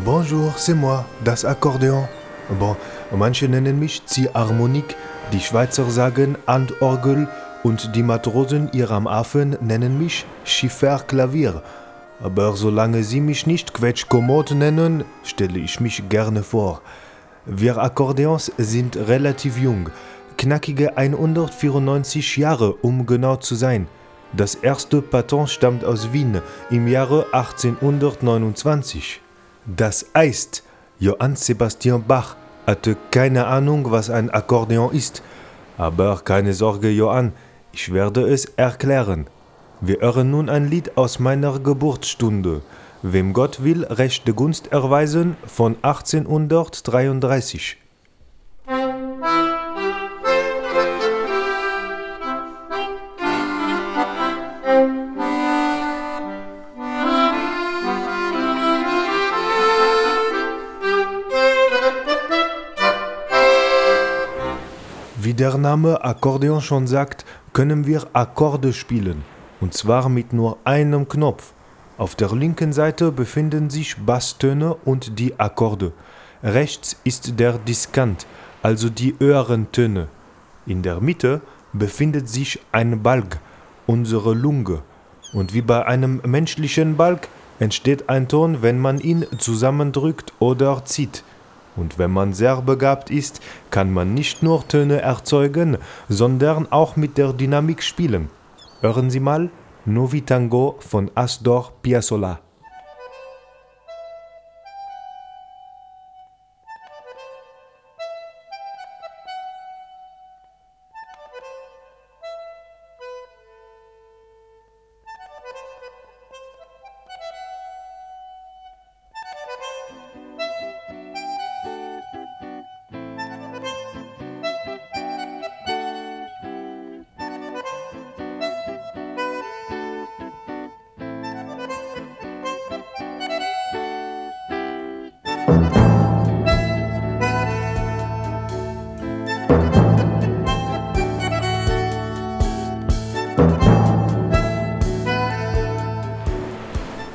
Bonjour, c'est moi, das Akkordeon. Bon, manche nennen mich Ziehharmonik, die Schweizer sagen Handorgel und die Matrosen hier am Hafen nennen mich Schifferklavier. Aber solange sie mich nicht Quetschkommod nennen, stelle ich mich gerne vor. Wir Akkordeons sind relativ jung, knackige 194 Jahre, um genau zu sein. Das erste Patent stammt aus Wien im Jahre 1829. Das heißt, Johann Sebastian Bach hatte keine Ahnung, was ein Akkordeon ist. Aber keine Sorge, Johann, ich werde es erklären. Wir hören nun ein Lied aus meiner Geburtsstunde. Wem Gott will, rechte Gunst erweisen von 1833. Wie der Name Akkordeon schon sagt, können wir Akkorde spielen, und zwar mit nur einem Knopf. Auf der linken Seite befinden sich Basstöne und die Akkorde. Rechts ist der Diskant, also die höheren Töne. In der Mitte befindet sich ein Balg, unsere Lunge. Und wie bei einem menschlichen Balg entsteht ein Ton, wenn man ihn zusammendrückt oder zieht. Und wenn man sehr begabt ist, kann man nicht nur Töne erzeugen, sondern auch mit der Dynamik spielen. Hören Sie mal Novi Tango von Astor Piazzolla.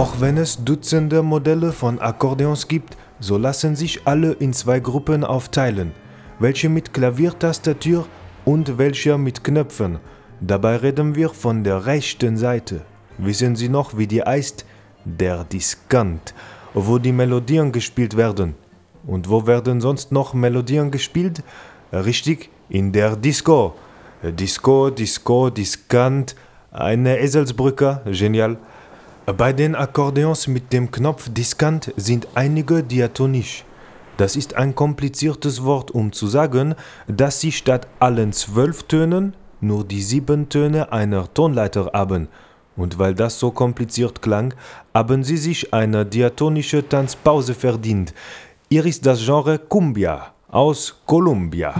Auch wenn es Dutzende Modelle von Akkordeons gibt, so lassen sich alle in zwei Gruppen aufteilen, welche mit Klaviertastatur und welche mit Knöpfen. Dabei reden wir von der rechten Seite. Wissen Sie noch, wie die heißt? Der Diskant, wo die Melodien gespielt werden. Und wo werden sonst noch Melodien gespielt? Richtig, in der Disco. Disco, Disco, Diskant, eine Eselsbrücke, genial. Bei den Akkordeons mit dem Knopf Diskant sind einige diatonisch. Das ist ein kompliziertes Wort, um zu sagen, dass sie statt allen zwölf Tönen nur die sieben Töne einer Tonleiter haben. Und weil das so kompliziert klang, haben sie sich eine diatonische Tanzpause verdient. Hier ist das Genre Cumbia aus Columbia.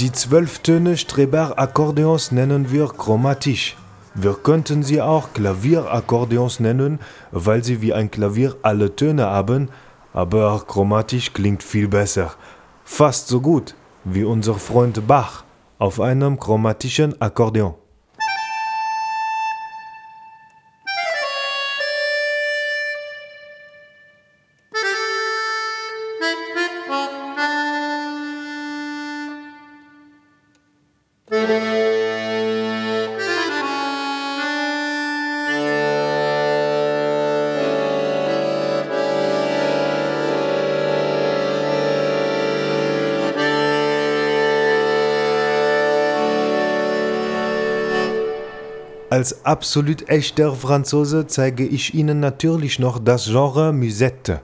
Die zwölf Töne Streber Akkordeons nennen wir chromatisch. Wir könnten sie auch Klavierakkordeons nennen, weil sie wie ein Klavier alle Töne haben, aber chromatisch klingt viel besser. Fast so gut wie unser Freund Bach auf einem chromatischen Akkordeon. Als absolut echter Franzose zeige ich Ihnen natürlich noch das Genre Musette.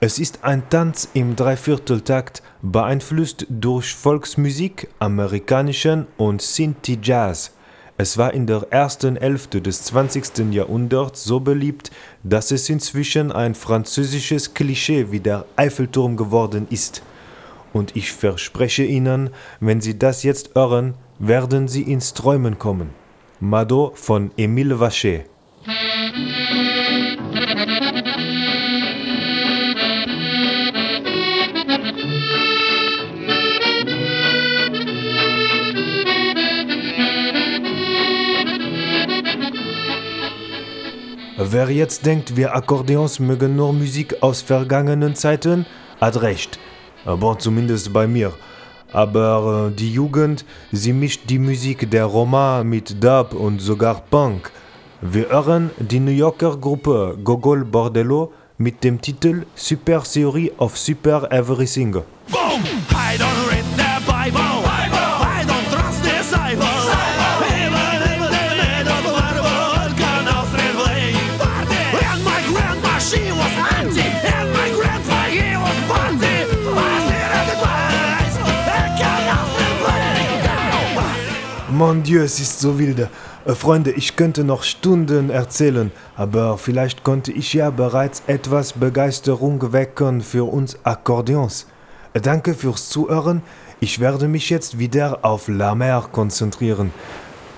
Es ist ein Tanz im Dreivierteltakt, beeinflusst durch Volksmusik, amerikanischen und Sinti-Jazz. Es war in der ersten Hälfte des 20. Jahrhunderts so beliebt, dass es inzwischen ein französisches Klischee wie der Eiffelturm geworden ist. Und ich verspreche Ihnen, wenn Sie das jetzt hören, werden Sie ins Träumen kommen. Mado von Émile Vacher. Wer jetzt denkt, wir Akkordeons mögen nur Musik aus vergangenen Zeiten, hat recht. Aber zumindest bei mir. Aber äh, die Jugend, sie mischt die Musik der Roma mit Dub und sogar Punk. Wir hören die New Yorker Gruppe Gogol Bordello mit dem Titel Super Theory of Super Everything. Boom! I don't read the Bible. Mon Dieu, es ist so wilde. Äh, Freunde, ich könnte noch Stunden erzählen, aber vielleicht konnte ich ja bereits etwas Begeisterung wecken für uns Akkordeons. Äh, Danke fürs Zuhören. Ich werde mich jetzt wieder auf La Mer konzentrieren.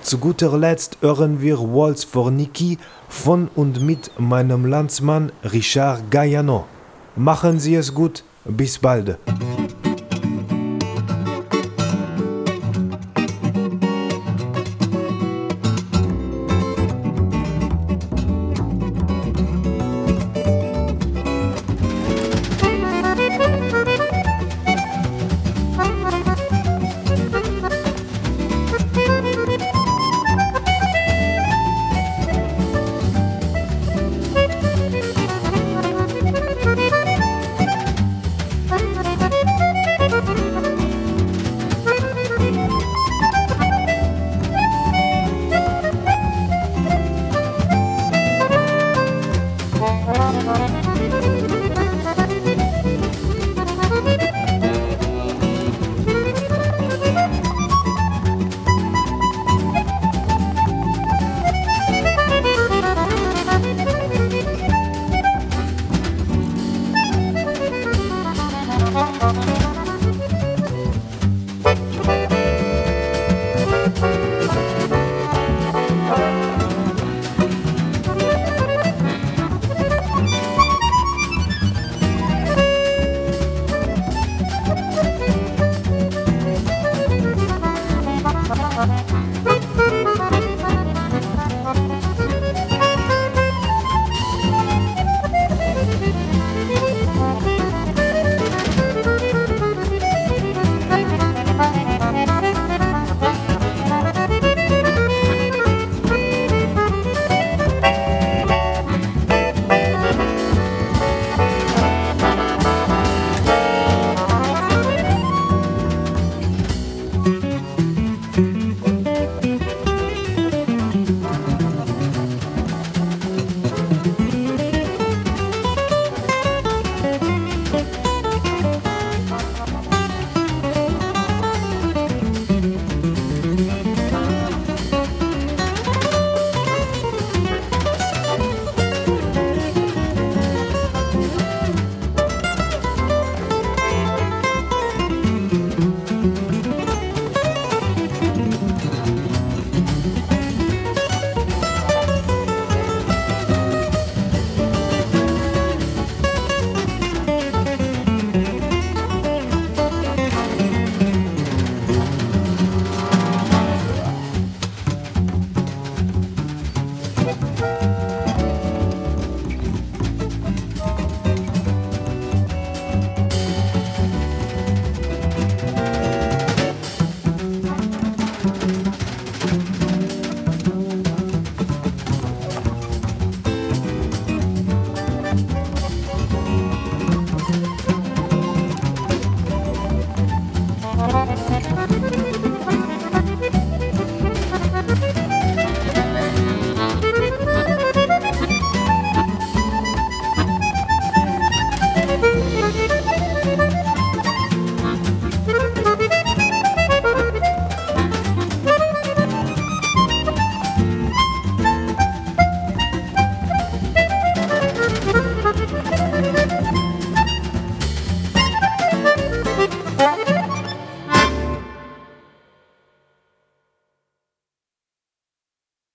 Zu guter Letzt hören wir Waltz for Niki von und mit meinem Landsmann Richard Gaiano. Machen Sie es gut, bis bald.